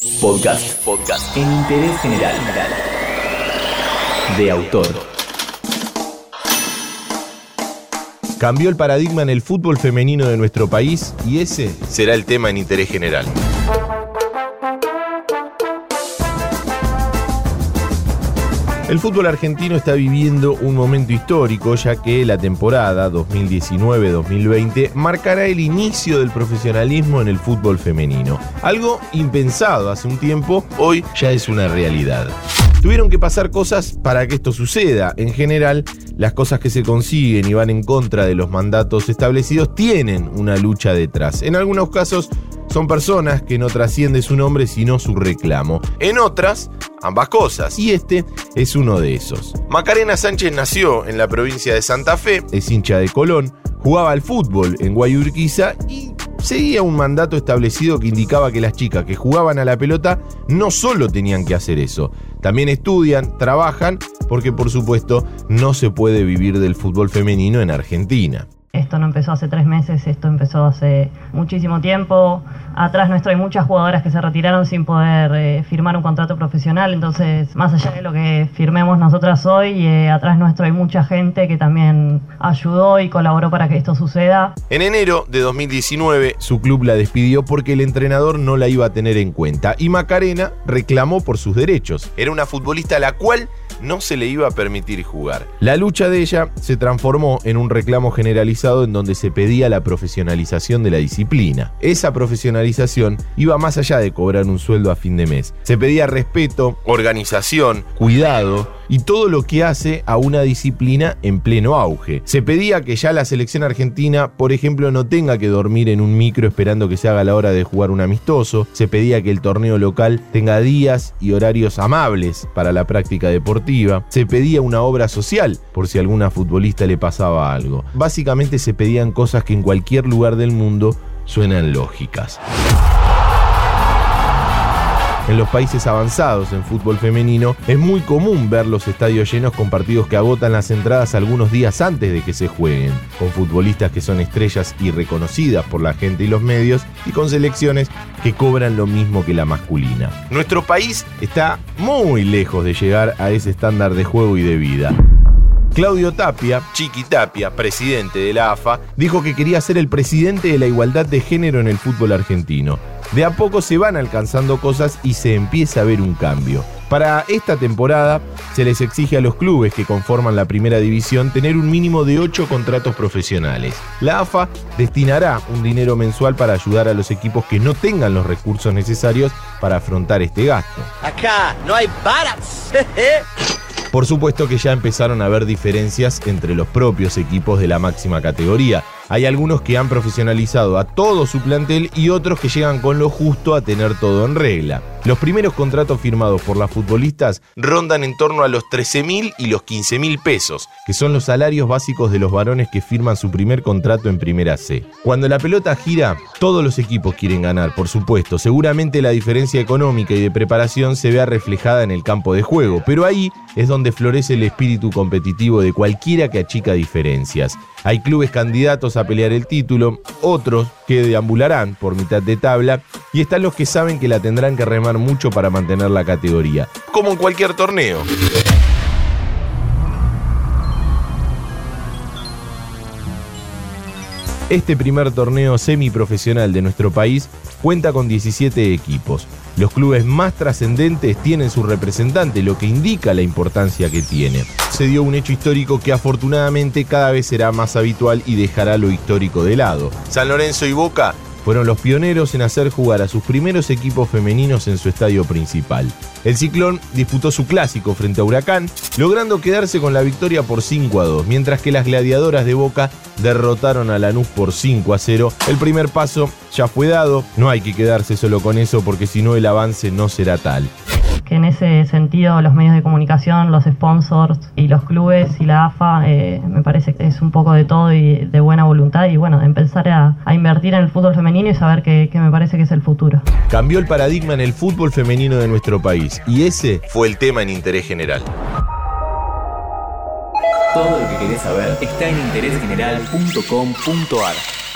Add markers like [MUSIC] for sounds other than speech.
Podcast. Podcast. En interés general. De autor. Cambió el paradigma en el fútbol femenino de nuestro país y ese será el tema en interés general. El fútbol argentino está viviendo un momento histórico ya que la temporada 2019-2020 marcará el inicio del profesionalismo en el fútbol femenino. Algo impensado hace un tiempo, hoy ya es una realidad. Tuvieron que pasar cosas para que esto suceda. En general, las cosas que se consiguen y van en contra de los mandatos establecidos tienen una lucha detrás. En algunos casos son personas que no trasciende su nombre sino su reclamo. En otras, ambas cosas. Y este es uno de esos. Macarena Sánchez nació en la provincia de Santa Fe, es hincha de Colón, jugaba al fútbol en Guayurquiza y seguía un mandato establecido que indicaba que las chicas que jugaban a la pelota no solo tenían que hacer eso, también estudian, trabajan, porque por supuesto no se puede vivir del fútbol femenino en Argentina. Esto no empezó hace tres meses, esto empezó hace muchísimo tiempo. Atrás nuestro hay muchas jugadoras que se retiraron sin poder eh, firmar un contrato profesional, entonces más allá de lo que firmemos nosotras hoy, eh, atrás nuestro hay mucha gente que también ayudó y colaboró para que esto suceda. En enero de 2019 su club la despidió porque el entrenador no la iba a tener en cuenta y Macarena reclamó por sus derechos. Era una futbolista la cual no se le iba a permitir jugar. La lucha de ella se transformó en un reclamo generalizado en donde se pedía la profesionalización de la disciplina. Esa profesionalización iba más allá de cobrar un sueldo a fin de mes. Se pedía respeto, organización, cuidado y todo lo que hace a una disciplina en pleno auge. Se pedía que ya la selección argentina, por ejemplo, no tenga que dormir en un micro esperando que se haga la hora de jugar un amistoso. Se pedía que el torneo local tenga días y horarios amables para la práctica deportiva. Se pedía una obra social por si a alguna futbolista le pasaba algo. Básicamente se pedían cosas que en cualquier lugar del mundo suenan lógicas. En los países avanzados en fútbol femenino es muy común ver los estadios llenos con partidos que agotan las entradas algunos días antes de que se jueguen, con futbolistas que son estrellas y reconocidas por la gente y los medios y con selecciones que cobran lo mismo que la masculina. Nuestro país está muy lejos de llegar a ese estándar de juego y de vida. Claudio Tapia, Chiqui Tapia, presidente de la AFA, dijo que quería ser el presidente de la igualdad de género en el fútbol argentino. De a poco se van alcanzando cosas y se empieza a ver un cambio. Para esta temporada se les exige a los clubes que conforman la primera división tener un mínimo de 8 contratos profesionales. La AFA destinará un dinero mensual para ayudar a los equipos que no tengan los recursos necesarios para afrontar este gasto. Acá no hay baras. [LAUGHS] [LAUGHS] Por supuesto que ya empezaron a haber diferencias entre los propios equipos de la máxima categoría. Hay algunos que han profesionalizado a todo su plantel y otros que llegan con lo justo a tener todo en regla. Los primeros contratos firmados por las futbolistas rondan en torno a los 13 mil y los 15 mil pesos, que son los salarios básicos de los varones que firman su primer contrato en Primera C. Cuando la pelota gira, todos los equipos quieren ganar, por supuesto. Seguramente la diferencia económica y de preparación se vea reflejada en el campo de juego, pero ahí es donde florece el espíritu competitivo de cualquiera que achica diferencias. Hay clubes candidatos a pelear el título, otros que deambularán por mitad de tabla y están los que saben que la tendrán que remar mucho para mantener la categoría, como en cualquier torneo. Este primer torneo semiprofesional de nuestro país cuenta con 17 equipos. Los clubes más trascendentes tienen su representante, lo que indica la importancia que tiene. Se dio un hecho histórico que afortunadamente cada vez será más habitual y dejará lo histórico de lado. San Lorenzo y Boca fueron los pioneros en hacer jugar a sus primeros equipos femeninos en su estadio principal. El Ciclón disputó su clásico frente a Huracán, logrando quedarse con la victoria por 5 a 2, mientras que las gladiadoras de Boca derrotaron a Lanús por 5 a 0. El primer paso ya fue dado, no hay que quedarse solo con eso porque si no el avance no será tal que en ese sentido los medios de comunicación, los sponsors y los clubes y la AFA eh, me parece que es un poco de todo y de buena voluntad y bueno, de empezar a, invertir en el fútbol femenino y saber que, que me parece que es el futuro. Cambió el paradigma en el fútbol femenino de nuestro país y ese fue el tema en interés general. Todo lo que querés saber está en interésgeneral.com.ar.